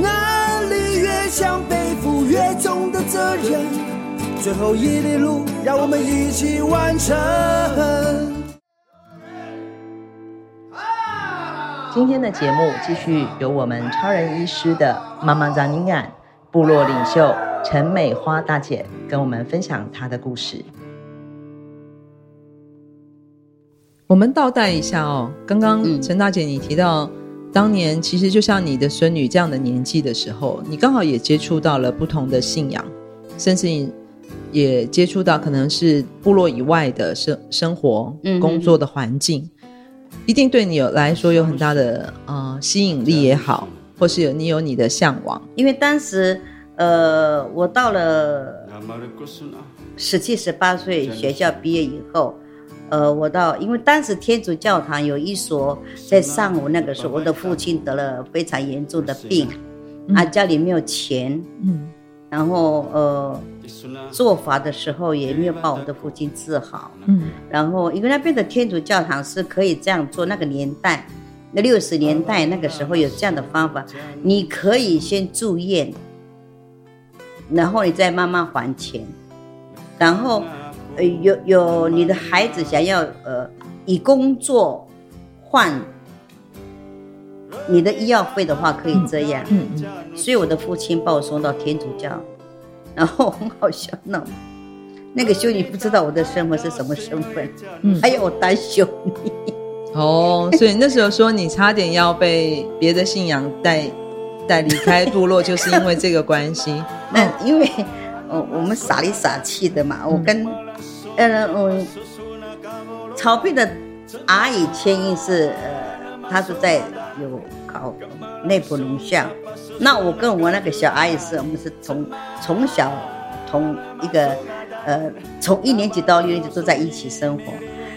能力越强，背负越重的责任。最后一里路，让我们一起完成。今天的节目继续由我们超人医师的妈妈张宁安部落领袖陈美花大姐跟我们分享她的故事。我们倒带一下哦，刚刚陈大姐你提到，当年其实就像你的孙女这样的年纪的时候，你刚好也接触到了不同的信仰，甚至也接触到可能是部落以外的生生活、工作的环境，一定对你有来说有很大的呃吸引力也好，或是有你有你的向往。因为当时呃，我到了十七、十八岁，学校毕业以后。呃，我到，因为当时天主教堂有一所，在上午那个时候，我的父亲得了非常严重的病，嗯、啊，家里没有钱，嗯，然后呃，做法的时候也没有把我的父亲治好，嗯，然后因为那边的天主教堂是可以这样做，那个年代，那六十年代那个时候有这样的方法，你可以先住院，然后你再慢慢还钱，然后。呃，有有你的孩子想要呃以工作换你的医药费的话，可以这样。嗯嗯。所以我的父亲把我送到天主教，然后很好笑呢。那个修女不知道我的身份是什么身份，嗯，还要我当修女。哦，所以那时候说你差点要被别的信仰带带离开部落，就是因为这个关系。那因为。哦，我们傻里傻气的嘛。我跟，嗯嗯，曹丕的阿姨千英是，呃，她是在有考内部农校。那我跟我那个小阿姨是，我们是从从小同一个，呃，从一年级到六年级都在一起生活。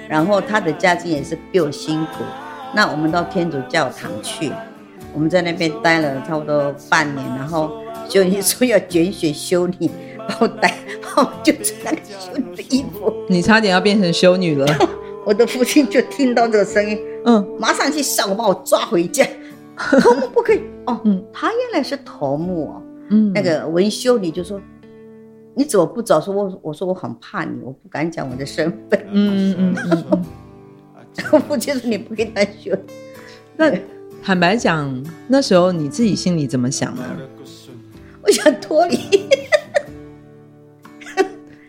然后她的家境也是比我辛苦。那我们到天主教堂去，我们在那边待了差不多半年。然后修女说要捐血修女。把我带，把 我就那个的衣服。你差点要变成修女了。我的父亲就听到这个声音，嗯，马上去上午把我抓回家。头目不可以哦，嗯，他原来是头目哦，嗯，那个文修女就说：“你怎么不早说？”我我说我很怕你，我不敢讲我的身份。嗯嗯嗯。我父亲说：“你不可以当修。”那坦白讲，那时候你自己心里怎么想呢？我想脱离。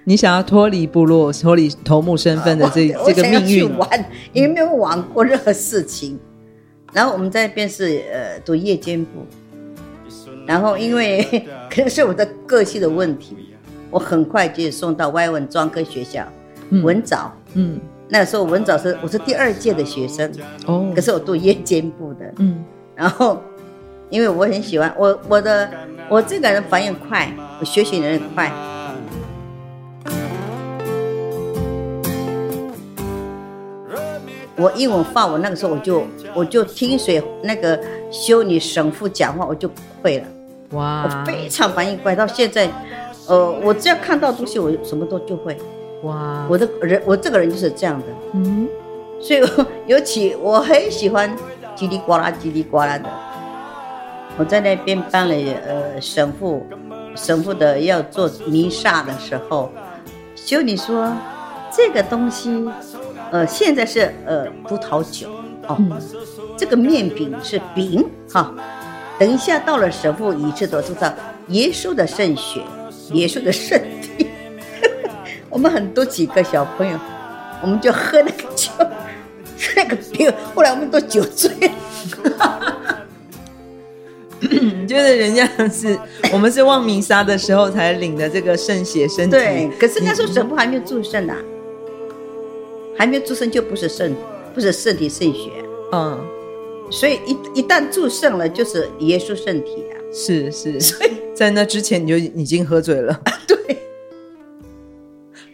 你想要脱离部落、脱离头目身份的这这个命运，玩，因为没有玩过任何事情。然后我们在那边是呃读夜间部，然后因为 可能是我的个性的问题，我很快就送到外文专科学校、嗯、文藻。嗯，那个时候文藻是我是第二届的学生哦，可是我读夜间部的。嗯，然后因为我很喜欢我我的我这个人反应快，我学习能力快。我英文、法文那个时候我就我就听谁那个修女神父讲话，我就会了。哇！我非常反应快，到现在，呃，我只要看到东西，我什么都就会。哇！我的人，我这个人就是这样的。嗯。所以，尤其我很喜欢叽里呱啦、叽里呱啦的。我在那边办了呃神父，神父的要做弥撒的时候，修女说这个东西。呃，现在是呃葡萄酒哦，嗯、这个面饼是饼哈、哦。等一下到了神父仪式都知道耶稣的圣血，耶稣的圣体。我们很多几个小朋友，我们就喝那个酒，吃那个饼。后来我们都酒醉了。你觉得人家是我们是望弥撒的时候才领的这个圣血身体？对，可是那时候神父还没有祝圣呢。还没有出生就不是圣，不是圣体圣血。嗯，所以一一旦祝圣了，就是耶稣圣体啊。是是，所以在那之前你就已经喝醉了。对，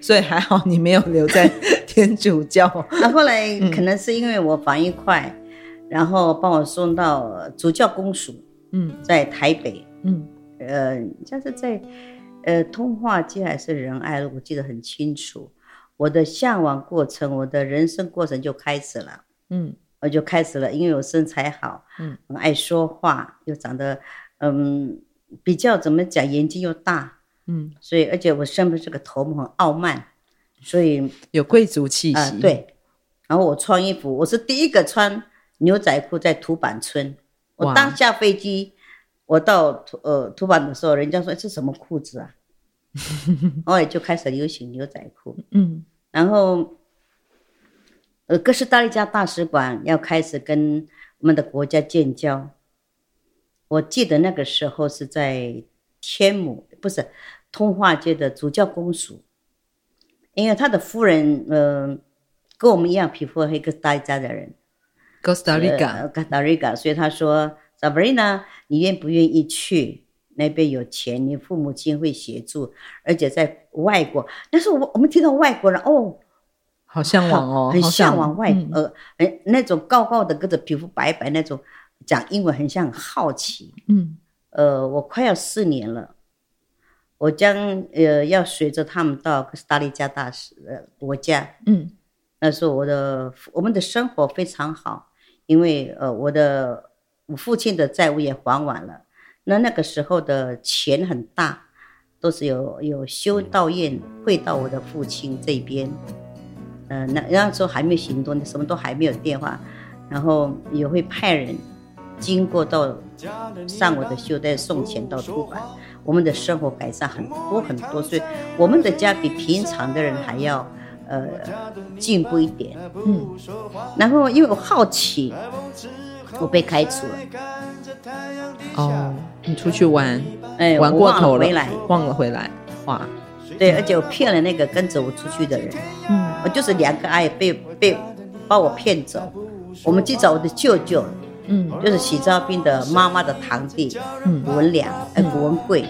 所以还好你没有留在 天主教。那后来可能是因为我反应快，嗯、然后帮我送到主教公署。嗯，在台北。嗯，呃，像是在呃通化街还是仁爱路，我记得很清楚。我的向往过程，我的人生过程就开始了。嗯，我就开始了，因为我身材好，嗯，很爱说话，又长得。嗯，比较怎么讲，眼睛又大，嗯，所以而且我身份这个头目，很傲慢，所以有贵族气息。呃，对，然后我穿衣服，我是第一个穿牛仔裤在土坂村。我当下飞机，我到土呃土坂的时候，人家说这什么裤子啊？后来就开始流行牛仔裤。嗯，然后呃哥斯达黎加大使馆要开始跟我们的国家建交。我记得那个时候是在天母，不是通化街的主教公署，因为他的夫人，嗯、呃，跟我们一样皮肤黑，哥斯达黎加的人，哥斯达黎加，哥斯达黎加，所以他说，Sabrina，你愿不愿意去那边？有钱，你父母亲会协助，而且在外国。但是我我们听到外国人，哦，好向往哦，很向往外，呃，哎，那种高高的，个子皮肤白白那种。讲英文很像很好奇，嗯，呃，我快要四年了，我将呃要随着他们到哥斯达黎加大使呃国家，嗯，那时候我的我们的生活非常好，因为呃我的我父亲的债务也还完了，那那个时候的钱很大，都是有有修道院汇到我的父亲这边，呃，那那时候还没有行动，什么都还没有电话，然后也会派人。经过到上我的修带送钱到土坂，我们的生活改善很多很多，所以我们的家比平常的人还要呃进步一点。嗯，然后因为我好奇，我被开除了。哦，你出去玩，哎，玩过头了，回来。忘了回来，哇，对，而且我骗了那个跟着我出去的人。嗯，我就是两个阿姨被被把我骗走，我们去找我的舅舅。嗯，就是许昭斌的妈妈的堂弟，嗯，古文良，哎，古文贵，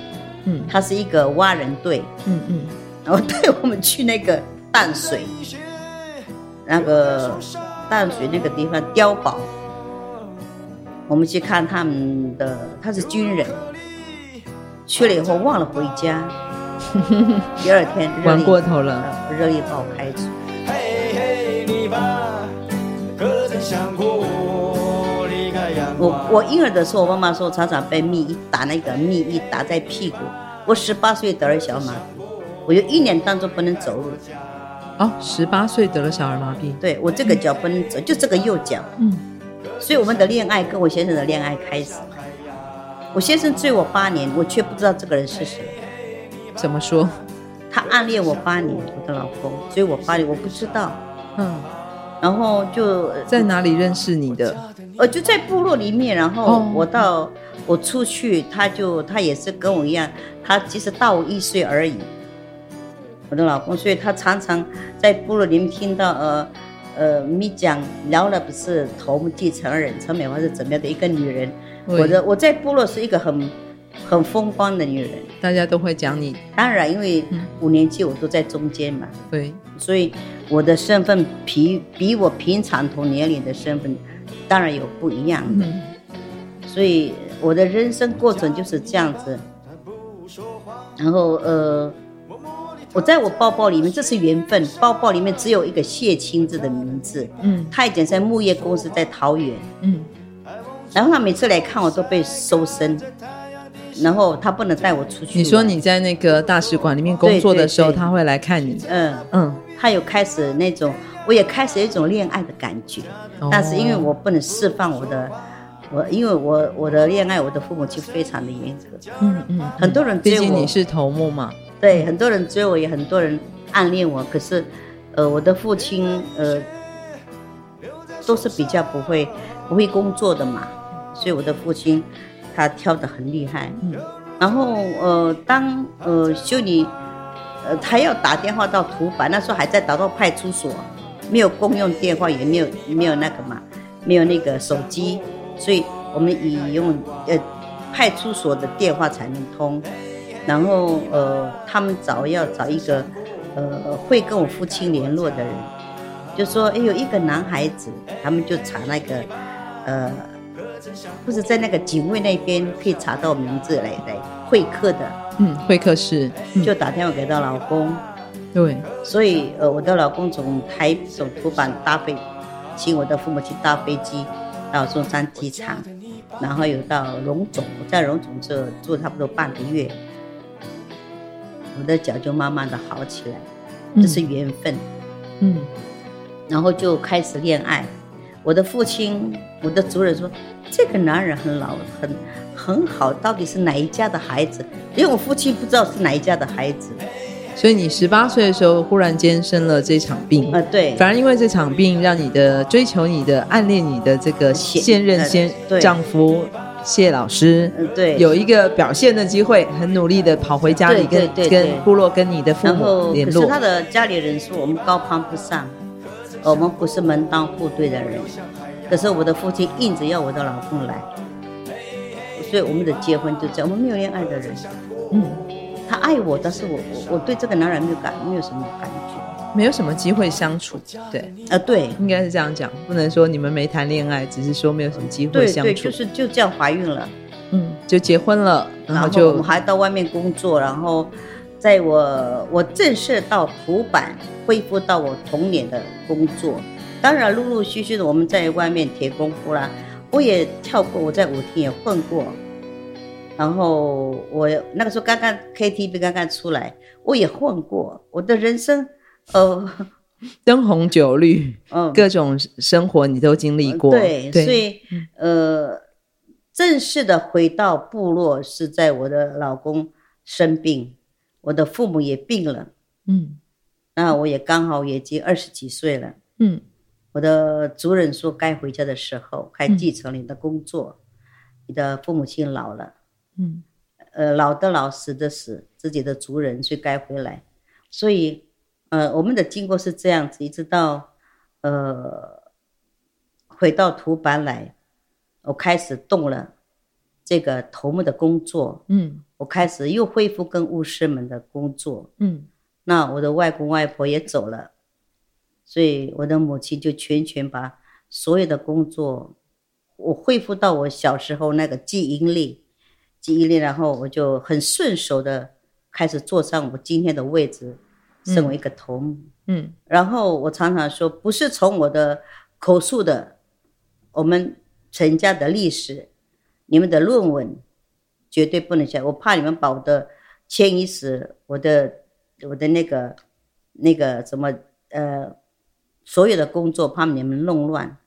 嗯，他是一个蛙人队，嗯嗯，然后带我们去那个淡水，那个淡水那个地方碉堡，我们去看他们的，他是军人，去了以后忘了回家，第二天玩过头了，热力把我开除。我我婴儿的时候，我妈妈说常常被蜜一打，那个蜜一打在屁股。我十八岁得了小儿麻痹，我有一年当中不能走路。哦，十八岁得了小儿麻痹。对，我这个脚不能走，就这个右脚。嗯。所以我们的恋爱跟我先生的恋爱开始。我先生追我八年，我却不知道这个人是谁。怎么说？他暗恋我八年，我的老公追我八年，我不知道。嗯。然后就在哪里认识你的？呃，就在部落里面。然后我到我出去，他就他也是跟我一样，他其实大我一岁而已。我的老公，所以他常常在部落里面听到呃呃你讲聊了不是头目继承人陈美华是怎么样的一个女人。我的我在部落是一个很很风光的女人，大家都会讲你。当然，因为五年级我都在中间嘛，对，所以。我的身份比比我平常同年龄的身份，当然有不一样的，嗯、所以我的人生过程就是这样子。然后呃，我在我包包里面，这是缘分，包包里面只有一个谢清志的名字。嗯，他以前在木业公司在桃园。嗯，然后他每次来看我都被搜身，然后他不能带我出去。你说你在那个大使馆里面工作的时候，他会来看你？嗯嗯。他有开始那种，我也开始一种恋爱的感觉，哦、但是因为我不能释放我的，我因为我我的恋爱，我的父母亲非常的严格，嗯嗯，嗯很多人追我，毕竟你是头目嘛，对，很多人追我，也很多人暗恋我，可是，呃，我的父亲呃，都是比较不会不会工作的嘛，所以我的父亲他挑得很厉害，嗯，然后呃，当呃修女。呃，他要打电话到土坂，那时候还在打到派出所，没有公用电话，也没有没有那个嘛，没有那个手机，所以我们以用呃派出所的电话才能通。然后呃，他们找要找一个呃会跟我父亲联络的人，就说哎有一个男孩子，他们就查那个呃，不是在那个警卫那边可以查到名字来来会客的，嗯，会客室，就打电话给到老公，对，所以呃我的老公从台从土板搭飞，请我的父母去搭飞机到中山机场，然后又到龙总，我在龙总这住差不多半个月。我的脚就慢慢的好起来，这是缘分。嗯，然后就开始恋爱。我的父亲，我的族人说，这个男人很老，很很好，到底是哪一家的孩子？因为我父亲不知道是哪一家的孩子。所以你十八岁的时候，忽然间生了这场病啊，对。反而因为这场病，让你的追求你的、暗恋你的这个现任先丈夫。谢老师，嗯，对，有一个表现的机会，很努力的跑回家里跟，跟对对对跟部落、跟你的父母联络。可是他的家里人说我们高攀不上，我们不是门当户对的人。可是我的父亲硬着要我的老公来，所以我们的结婚就这样，我们没有恋爱的人。嗯，他爱我，但是我我我对这个男人没有感，没有什么感觉。没有什么机会相处，对，啊，对，应该是这样讲，不能说你们没谈恋爱，只是说没有什么机会相处。对，对，就是就这样怀孕了，嗯，就结婚了，然后就我们还到外面工作，然后在我我正式到普板恢复到我童年的工作，当然陆陆续续的我们在外面铁功夫啦，我也跳过，我在舞厅也混过，然后我那个时候刚刚 KTV 刚刚出来，我也混过，我的人生。哦，灯红酒绿，嗯，各种生活你都经历过，对，对，所以呃，正式的回到部落是在我的老公生病，我的父母也病了，嗯，那我也刚好也已经二十几岁了，嗯，我的族人说该回家的时候，还继承你的工作，嗯，你的父母亲老了，嗯，呃，老的老，死的死，自己的族人所以该回来，所以。呃，我们的经过是这样子，一直到，呃，回到土板来，我开始动了这个头目的工作，嗯，我开始又恢复跟巫师们的工作，嗯，那我的外公外婆也走了，所以我的母亲就全权把所有的工作，我恢复到我小时候那个记忆力，记忆力，然后我就很顺手的开始坐上我今天的位置。身为一个头目，嗯，然后我常常说，不是从我的口述的，我们陈家的历史，你们的论文，绝对不能写，我怕你们把我的迁移史，我的我的那个那个什么呃，所有的工作，怕你们弄乱，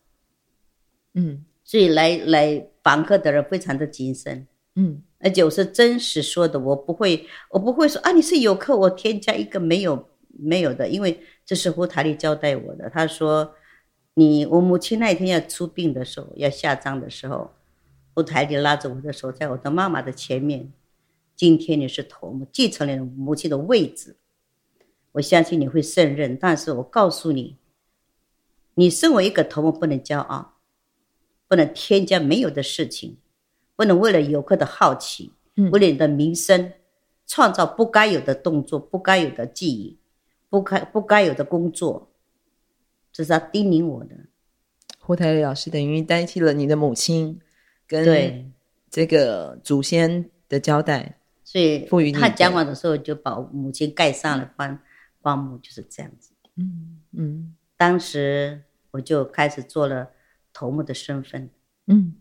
嗯，所以来来访客的人非常的谨慎，嗯。而且我是真实说的，我不会，我不会说啊，你是游客，我添加一个没有没有的，因为这是胡台丽交代我的。他说，你我母亲那一天要出殡的时候，要下葬的时候，胡台丽拉着我的手，在我的妈妈的前面。今天你是头目，继承了母亲的位置，我相信你会胜任。但是我告诉你，你身为一个头目，不能骄傲，不能添加没有的事情。不能为了游客的好奇，为了你的名声，嗯、创造不该有的动作、不该有的记忆、不该不该有的工作，这是他叮咛我的。胡台丽老师等于代替了你的母亲，跟这个祖先的交代，所以赋予他讲完的时候就把母亲盖上了棺棺木，就是这样子。嗯嗯，当时我就开始做了头目的身份。嗯。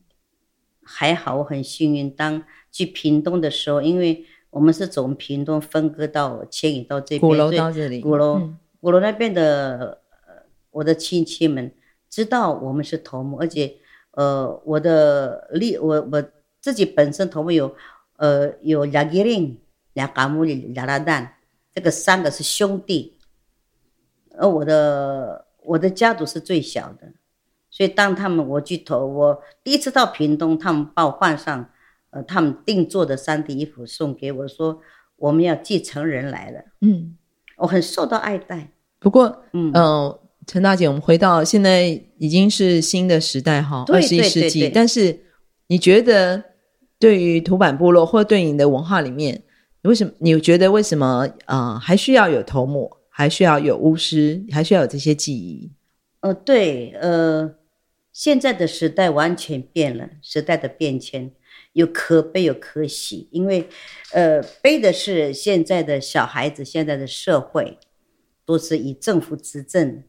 还好，我很幸运。当去屏东的时候，因为我们是从屏东分割到迁移到这边，鼓楼到这里，鼓楼，鼓楼那边的我的亲戚们知道我们是头目，而且呃，我的立我我自己本身头目有呃有亚吉林、亚嘎木里、亚拉旦，这个三个是兄弟，而我的我的家族是最小的。所以，当他们我去投，我第一次到屏东，他们把我换上，呃，他们定做的三 D 衣服送给我，说我们要继承人来了。嗯，我很受到爱戴。不过，嗯、呃，陈大姐，我们回到现在已经是新的时代哈，二十一世纪。但是你觉得对于土坂部落或对你的文化里面，为什么你觉得为什么啊、呃、还需要有头目，还需要有巫师，还需要有这些技艺？呃，对，呃，现在的时代完全变了，时代的变迁有可悲有可喜，因为呃，悲的是现在的小孩子，现在的社会都是以政府执政。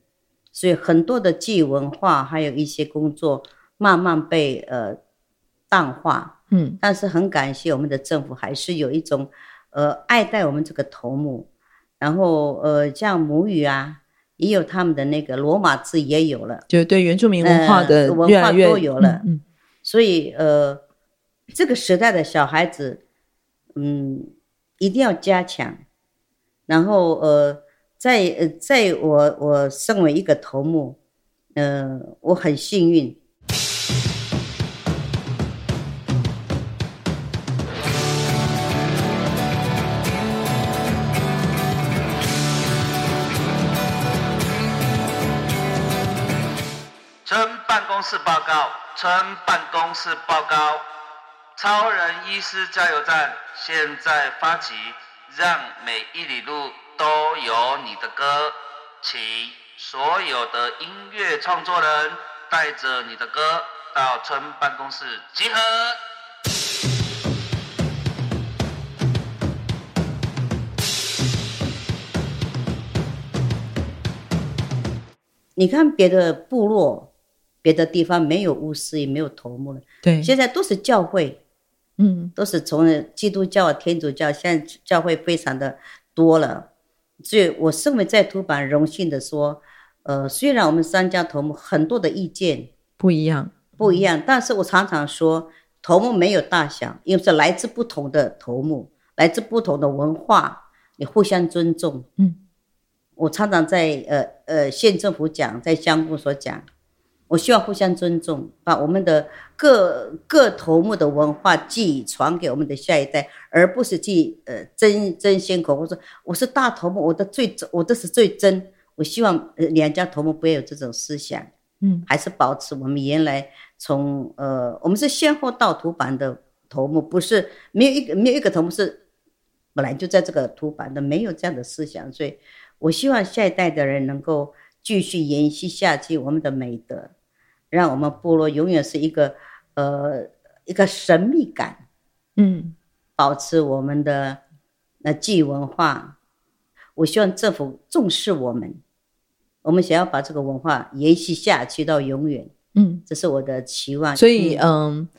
所以很多的技艺文化，还有一些工作，慢慢被呃淡化。嗯，但是很感谢我们的政府，还是有一种呃爱戴我们这个头目。然后呃，像母语啊，也有他们的那个罗马字也有了，就对原住民文化的文化都有了。嗯，所以呃，这个时代的小孩子，嗯，一定要加强。然后呃。在呃，在我我身为一个头目，呃，我很幸运。村办公室报告，超人医师加油站现在发起，让每一里路。都有你的歌，请所有的音乐创作人带着你的歌到村办公室集合。你看别的部落、别的地方没有巫师，也没有头目了。对，现在都是教会，嗯，都是从基督教、天主教，现在教会非常的多了。所以，我身为在土版荣幸的说，呃，虽然我们三家头目很多的意见不一样，不一样，但是我常常说，头目没有大小，因为是来自不同的头目，来自不同的文化，你互相尊重。嗯，我常常在呃呃县政府讲，在乡公所讲。我希望互相尊重，把我们的各各头目的文化技艺传给我们的下一代，而不是去呃争争先恐后。说我是大头目，我的最我的是最真。我希望两家头目不要有这种思想，嗯，还是保持我们原来从呃我们是先后到土版的头目，不是没有一个没有一个头目是本来就在这个土版的，没有这样的思想。所以我希望下一代的人能够继续延续下去我们的美德。让我们部落永远是一个，呃，一个神秘感，嗯，保持我们的那祭文化。我希望政府重视我们，我们想要把这个文化延续下去到永远，嗯，这是我的期望。所以，嗯，嗯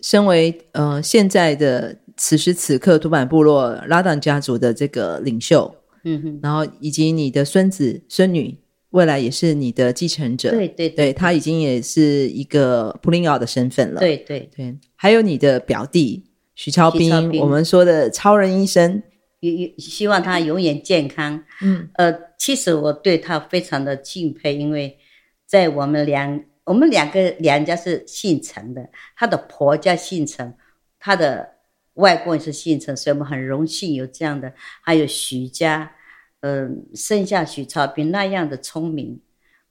身为呃现在的此时此刻土坂部落拉当家族的这个领袖，嗯哼，然后以及你的孙子孙女。未来也是你的继承者，对对对，对，他已经也是一个普林奥的身份了，对。对。对，还有你的表弟徐超斌，我们说的超人医生，也也希望他永远健康。嗯，呃，其实我对他非常的敬佩，因为在我们两我们两个两家是姓陈的，他的婆家姓陈，他的外公也是姓陈，所以我们很荣幸有这样的，还有徐家。嗯，生下许超斌那样的聪明，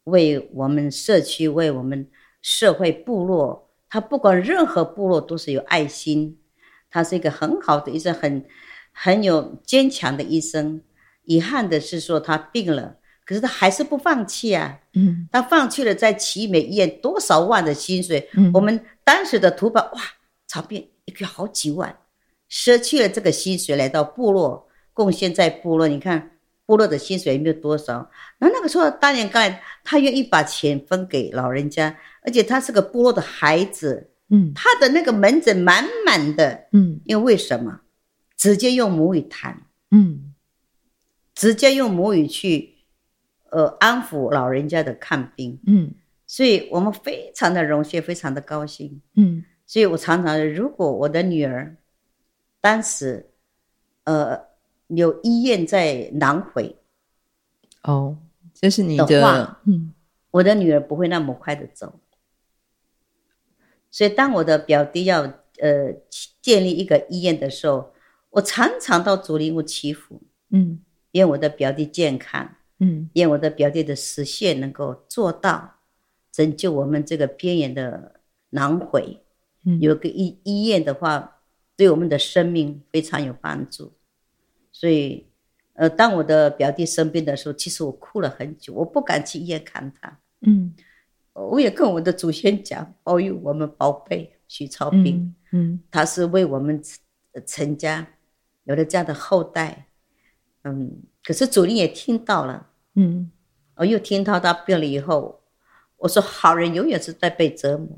为我们社区、为我们社会部落，他不管任何部落都是有爱心。他是一个很好的医生，很很有坚强的医生。遗憾的是说他病了，可是他还是不放弃啊。嗯，他放弃了在奇美医院多少万的薪水。嗯，我们当时的土宝哇，超斌一个月好几万，舍去了这个薪水来到部落贡献在部落，你看。部落的薪水也没有多少，那那个时候大年刚来，他愿意把钱分给老人家，而且他是个部落的孩子，嗯，他的那个门诊满满的，嗯，因为为什么？直接用母语谈，嗯，直接用母语去，呃，安抚老人家的看病，嗯，所以我们非常的荣幸，非常的高兴，嗯，所以我常常如果我的女儿当时，呃。有医院在南回，哦，这是你的，话，嗯，我的女儿不会那么快的走，所以当我的表弟要呃建立一个医院的时候，我常常到竹林屋祈福，嗯，愿我的表弟健康，嗯，愿我的表弟的实现能够做到，拯救我们这个边缘的南回。嗯，有个医医院的话，对我们的生命非常有帮助。所以，呃，当我的表弟生病的时候，其实我哭了很久，我不敢去医院看他。嗯，我也跟我的祖先讲，保佑我们宝贝许超斌。嗯，嗯，他是为我们陈家有了这样的后代。嗯，可是主灵也听到了，嗯，我又听到他病了以后，我说好人永远是在被折磨，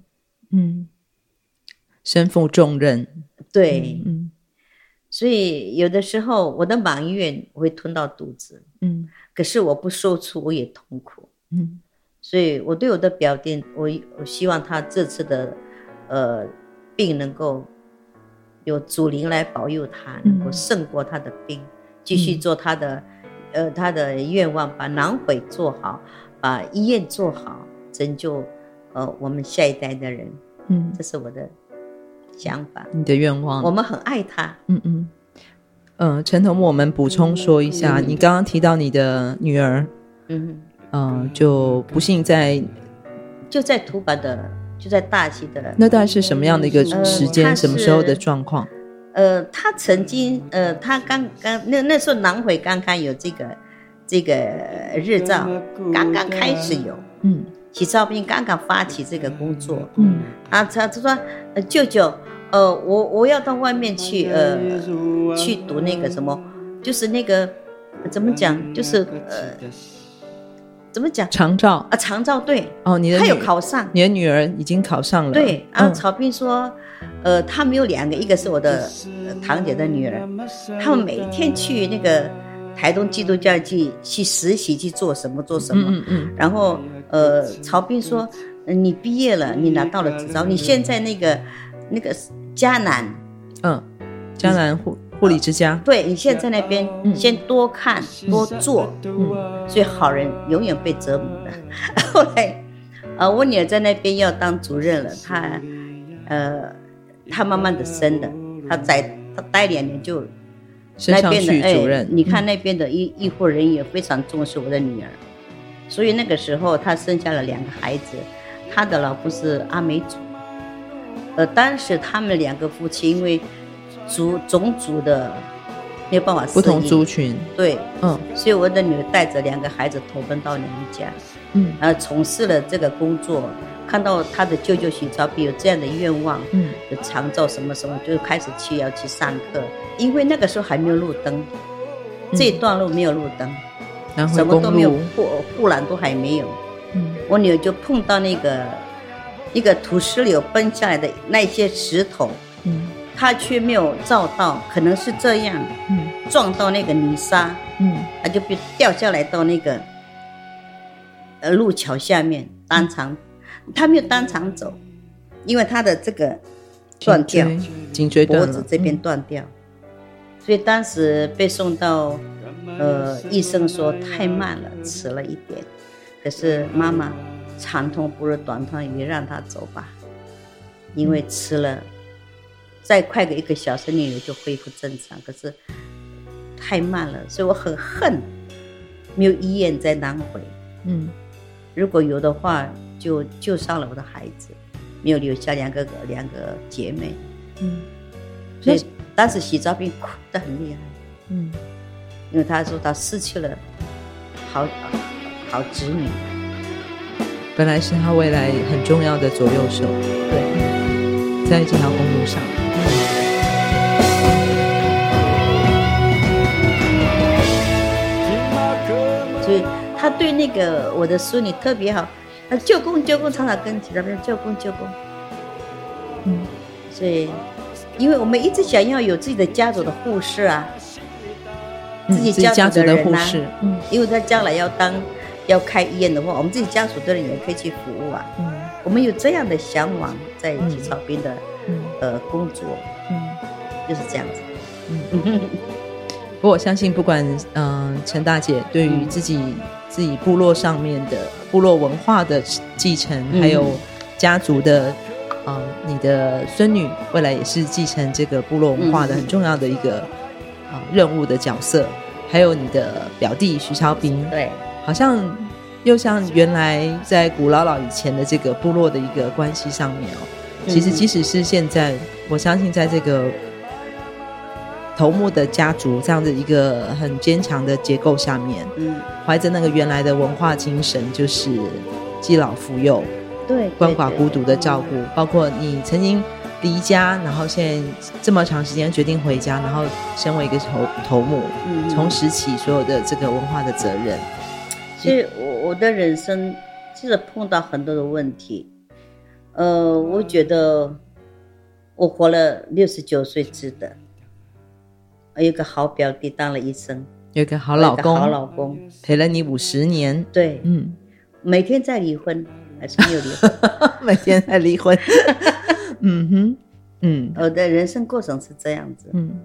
嗯，身负重任，对，嗯，所以有的时候我的埋怨我会吞到肚子，嗯，可是我不说出我也痛苦，嗯，所以我对我的表弟，我我希望他这次的呃病能够有祖灵来保佑他，能够胜过他的病。继续做他的，嗯、呃，他的愿望，把南回做好，把医院做好，拯救，呃，我们下一代的人。嗯，这是我的想法。你的愿望，我们很爱他。嗯嗯嗯，陈、呃、头目，我们补充说一下，嗯、你刚刚提到你的女儿，嗯嗯、呃，就不幸在，就在土坂的，就在大溪的。那大概是什么样的一个时间？呃、什么时候的状况？呃，他曾经，呃，他刚刚那那时候南回刚刚有这个这个日照，刚刚开始有，嗯，许超斌刚刚发起这个工作，嗯，啊，他他说，呃，舅舅，呃，我我要到外面去，呃，去读那个什么，就是那个怎么讲，就是呃，怎么讲？长照。啊，长照对，哦，你的他有考上，你的女儿已经考上了，对，然后超斌说。呃，他们有两个，一个是我的堂姐的女儿，他们每天去那个台东基督教去去实习去做什么做什么，嗯嗯，然后呃，曹斌说，你毕业了，你拿到了执照，你现在那个那个迦南，嗯，迦南护护理之家，对，你现在在那边先多看多做，嗯，所以好人永远被折磨的。后来，呃，我女儿在那边要当主任了，她呃。她慢慢的升的，她在她待两年就那边的主任，哎，你看那边的医医护人员也非常重视我的女儿，所以那个时候她生下了两个孩子，她的老公是阿美族，呃，当时他们两个夫妻因为族种族的没有办法不同族群，对，嗯，所以我的女儿带着两个孩子投奔到娘家，嗯，然后从事了这个工作。看到他的舅舅许超比有这样的愿望，嗯，有长照什么什么，就开始去要去上课。因为那个时候还没有路灯，嗯、这一段路没有路灯，什么都没有，护护栏都还没有。嗯，我女儿就碰到那个一个土石流崩下来的那些石头，嗯，她却没有照到，可能是这样，嗯，撞到那个泥沙，嗯，她就被掉下来到那个呃路桥下面，当场。她没有当场走，因为她的这个断掉，颈椎脖子这边断掉，嗯、所以当时被送到，呃，医生说太慢了，迟了一点。可是妈妈长痛不如短痛，也让他走吧，因为吃了，再快个一个小时，女儿就恢复正常。可是太慢了，所以我很恨没有医院在南回。嗯，如果有的话。就救上了我的孩子，没有留下两个两个姐妹。嗯，所以当时许超斌哭得很厉害。嗯，因为他说他失去了好好子女，本来是他未来很重要的左右手。对，在这条公路上。所以他对那个我的孙女特别好。啊，舅公舅公常常跟其他人舅公舅公，嗯，所以，因为我们一直想要有自己的家族的护士啊，自己家族的人呐、啊，嗯，因为他将来要当要开医院的话，我们自己家属的人也可以去服务啊，嗯，我们有这样的向往，在许超斌的、嗯、呃工作，嗯，就是这样子，嗯，不过我相信，不管嗯、呃、陈大姐对于自己。嗯自己部落上面的部落文化的继承，嗯、还有家族的，啊、呃，你的孙女未来也是继承这个部落文化的很重要的一个啊、任务的角色，还有你的表弟徐超斌，对，好像又像原来在古老老以前的这个部落的一个关系上面哦。其实即使是现在，我相信在这个头目的家族这样的一个很坚强的结构下面，嗯，怀着那个原来的文化精神，就是济老扶幼，对，鳏寡孤独的照顾，包括你曾经。离家，然后现在这么长时间决定回家，然后身为一个头头目，嗯，从拾起所有的这个文化的责任。其实我我的人生其实碰到很多的问题，呃，我觉得我活了六十九岁值得，有一个好表弟当了医生，有一个好老公，好老公。陪了你五十年，对，嗯，每天在离婚还是没有离婚，每天在离婚。嗯哼，嗯，我的人生过程是这样子。嗯，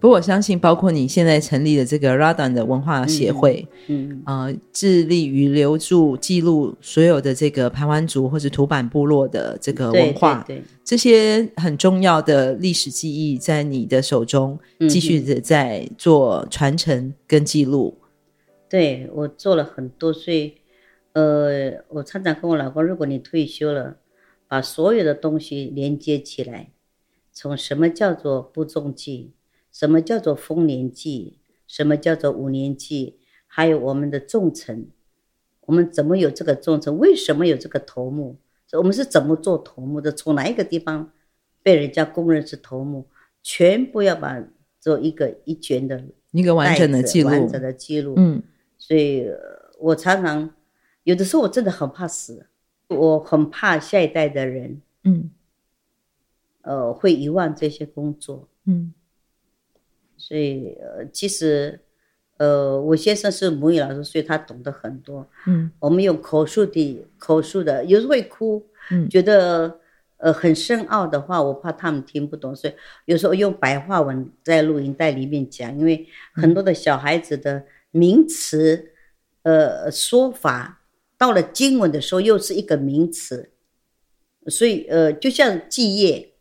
不过我相信，包括你现在成立的这个 Radan 的文化协会，嗯，啊、呃，致力于留住、记录所有的这个排湾族或者土坂部落的这个文化，对，这些很重要的历史记忆，在你的手中继续的在做传承跟记录。对，我做了很多，所以，呃，我常常跟我老公，如果你退休了。把所有的东西连接起来，从什么叫做不中计，什么叫做丰年计，什么叫做五年计，还有我们的重臣，我们怎么有这个重臣？为什么有这个头目？我们是怎么做头目的？从哪一个地方被人家公认是头目？全部要把做一个一卷的一个完整的记录，完整的记录。嗯，所以我常常有的时候我真的很怕死。我很怕下一代的人，嗯，呃，会遗忘这些工作，嗯，所以呃，其实，呃，我先生是母语老师，所以他懂得很多，嗯，我们用口述的口述的，有时候会哭，嗯，觉得呃很深奥的话，我怕他们听不懂，所以有时候用白话文在录音带里面讲，因为很多的小孩子的名词，呃，说法。到了经文的时候，又是一个名词，所以呃，就像祭业，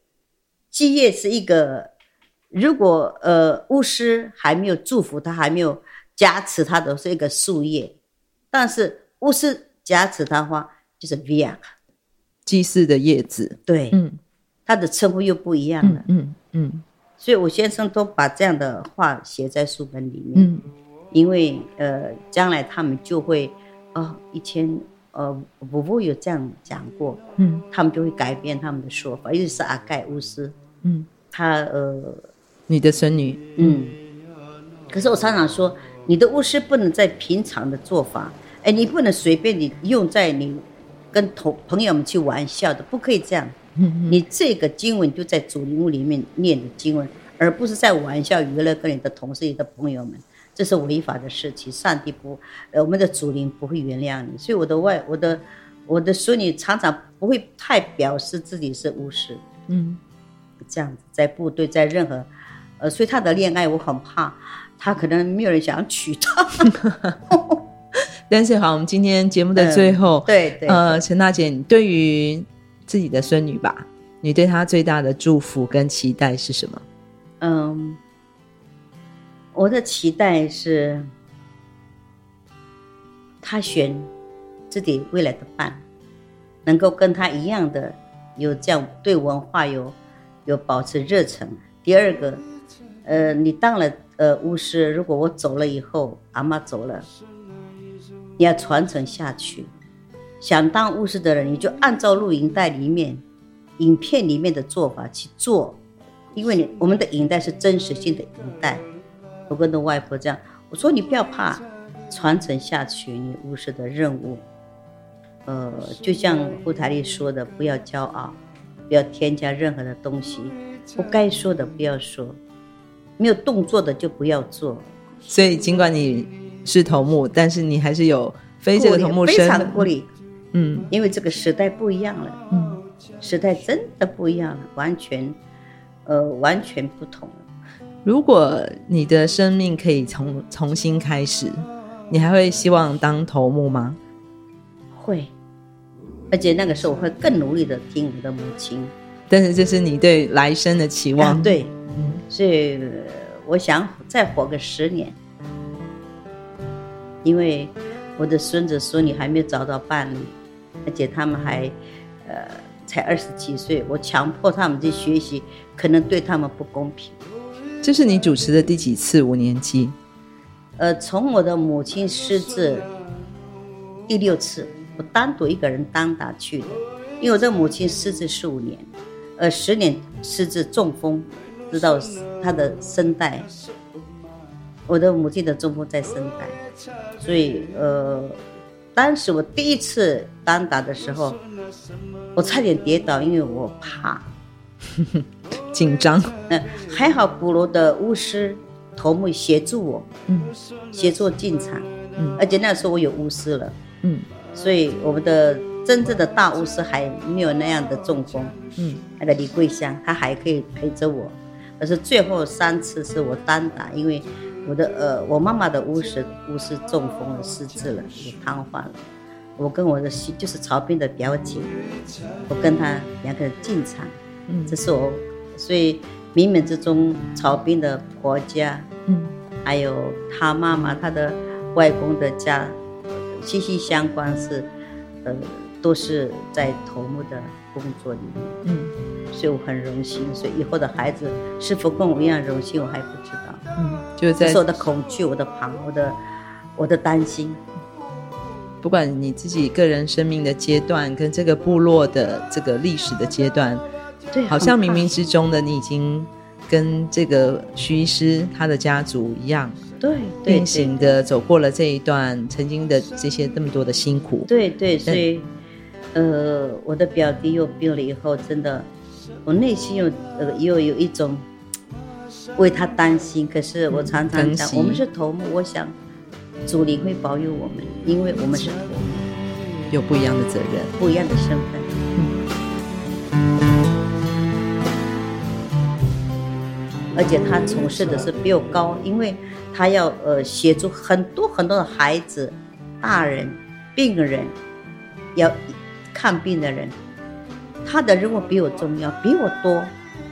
祭业是一个，如果呃巫师还没有祝福他，还没有加持他的是一个树叶，但是巫师加持他的话，就是 via 祭祀的叶子，对，嗯，他的称呼又不一样了，嗯嗯，嗯，所以我先生都把这样的话写在书本里面，嗯，因为呃，将来他们就会。哦，以前呃，伯父有这样讲过，嗯，他们就会改变他们的说法，尤其是阿盖乌斯，嗯，他呃，你的孙女，嗯，可是我常常说，你的巫师不能在平常的做法，哎，你不能随便你用在你跟同朋友们去玩笑的，不可以这样，嗯嗯，你这个经文就在主灵屋里面念的经文，而不是在玩笑娱乐跟你的同事、你的朋友们。这是违法的事情，上帝不，呃，我们的主灵不会原谅你。所以我的外，我的，我的孙女常常不会太表示自己是巫师，嗯，这样子在部队，在任何，呃，所以她的恋爱我很怕，她可能没有人想娶她。但是好，我们今天节目的最后，嗯、对对，对，呃，陈大姐，你对于自己的孙女吧，你对她最大的祝福跟期待是什么？嗯。我的期待是，他选自己未来的伴，能够跟他一样的有这样对文化有有保持热忱。第二个，呃，你当了呃巫师，如果我走了以后，阿嬷走了，你要传承下去。想当巫师的人，你就按照录影带里面、影片里面的做法去做，因为你我们的影带是真实性的影带。我跟着外婆这样，我说你不要怕，传承下去你巫师的任务。呃，就像胡台丽说的，不要骄傲，不要添加任何的东西，不该说的不要说，没有动作的就不要做。所以尽管你是头目，但是你还是有非这个头目身非常的鼓励，嗯，因为这个时代不一样了，嗯，时代真的不一样了，完全，呃，完全不同了。如果你的生命可以重重新开始，你还会希望当头目吗？会，而且那个时候我会更努力的听我的母亲。但是这是你对来生的期望。啊、对，嗯，所以我想再活个十年，因为我的孙子孙女还没有找到伴侣，而且他们还，呃，才二十几岁，我强迫他们去学习，可能对他们不公平。这是你主持的第几次五年级？呃，从我的母亲失智第六次，我单独一个人单打去的，因为我的母亲失智十五年，呃，十年失智中风，直到她的声带。我的母亲的中风在声带，所以呃，当时我第一次单打的时候，我差点跌倒，因为我怕，紧张。嗯，还好鼓楼的巫师头目协助我，嗯，协助进场，嗯，而且那时候我有巫师了，嗯，所以我们的真正的大巫师还没有那样的中风，嗯，那个李桂香他还可以陪着我，可是最后三次是我单打，因为。我的呃，我妈妈的巫师巫师中风了，失智了，也瘫痪了。我跟我的就是曹斌的表姐，我跟她两个人进场，嗯，这是我，所以冥冥之中，曹彬的婆家，嗯，还有他妈妈他的外公的家，息息相关是，呃，都是在头目的工作里面，嗯，所以我很荣幸。所以以后的孩子是否跟我一样荣幸，我还不知道。嗯，就在这是我的恐惧，我的怕，我的我的担心。不管你自己个人生命的阶段，跟这个部落的这个历史的阶段，对，好像冥冥之中的你已经跟这个徐医师他的家族一样，对，并行的走过了这一段曾经的这些这么多的辛苦。对对，所以呃，我的表弟又病了以后，真的，我内心又呃又有一种。为他担心，可是我常常想，嗯、我们是头目，我想主灵会保佑我们，因为我们是头目，有不一样的责任，不一样的身份。而且他从事的是比我高，因为他要呃协助很多很多的孩子、大人、病人，要看病的人，他的任务比我重要，比我多，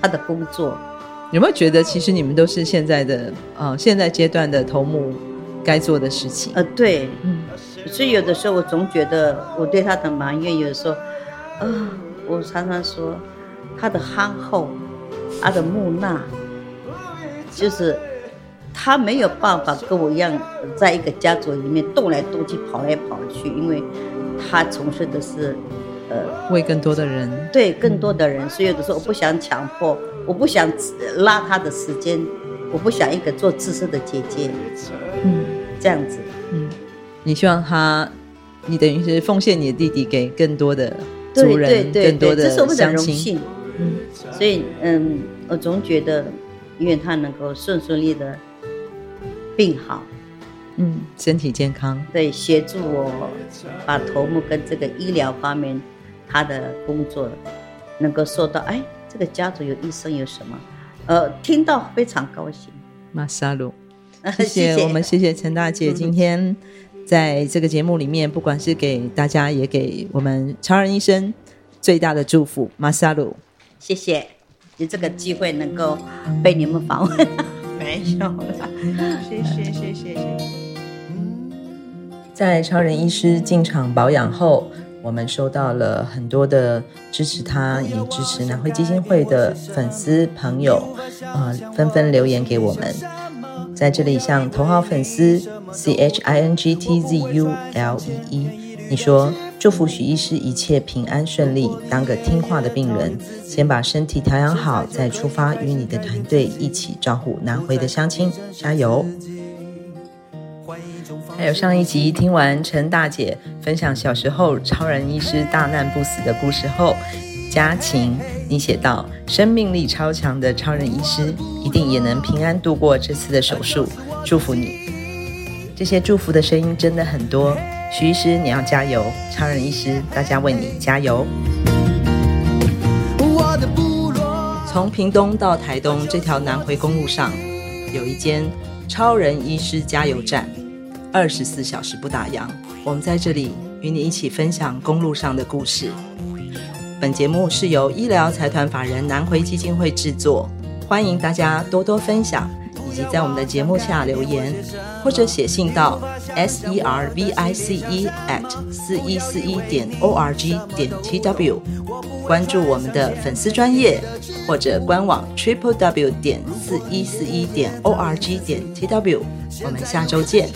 他的工作。有没有觉得，其实你们都是现在的啊、呃，现在阶段的头目该做的事情？呃，对，嗯，所以有的时候我总觉得我对他的埋怨，有的时候，啊、呃，我常常说他的憨厚，他的木讷，就是他没有办法跟我一样，在一个家族里面动来动去、跑来跑去，因为他从事的是。呃，为更多的人，对更多的人，嗯、所以有的时候我不想强迫，我不想拉他的时间，我不想一个做自私的姐姐，嗯，这样子，嗯，你希望他，你等于是奉献你的弟弟给更多的族人，对对对对，更多的这是我们的荣幸，嗯，所以嗯，我总觉得愿他能够顺顺利的病好，嗯，身体健康，对，协助我把头目跟这个医疗方面。他的工作能够说到，哎，这个家族有医生有什么？呃，听到非常高兴。马萨鲁，谢谢我们，谢谢陈大姐今天在这个节目里面，不管是给大家，也给我们超人医生最大的祝福。马萨鲁，谢谢，有这个机会能够被你们访问，没有了，谢谢谢谢谢谢。在超人医师进场保养后。我们收到了很多的支持他，也支持南汇基金会的粉丝朋友，啊、呃，纷纷留言给我们。在这里向头号粉丝 C H I N G T Z U L E E，你说祝福许医师一切平安顺利，当个听话的病人，先把身体调养好，再出发与你的团队一起照顾南回的乡亲，加油！还有上一集听完陈大姐分享小时候超人医师大难不死的故事后，佳晴，你写道：生命力超强的超人医师一定也能平安度过这次的手术，祝福你。这些祝福的声音真的很多，徐医师你要加油，超人医师大家为你加油。从屏东到台东这条南回公路上，有一间超人医师加油站。二十四小时不打烊，我们在这里与你一起分享公路上的故事。本节目是由医疗财团法人南回基金会制作，欢迎大家多多分享，以及在我们的节目下留言，或者写信到 s e r v i c e at 四一四一点 o r g 点 t w，关注我们的粉丝专业或者官网 triple w 点四一四一点 o r g 点 t w，我们下周见。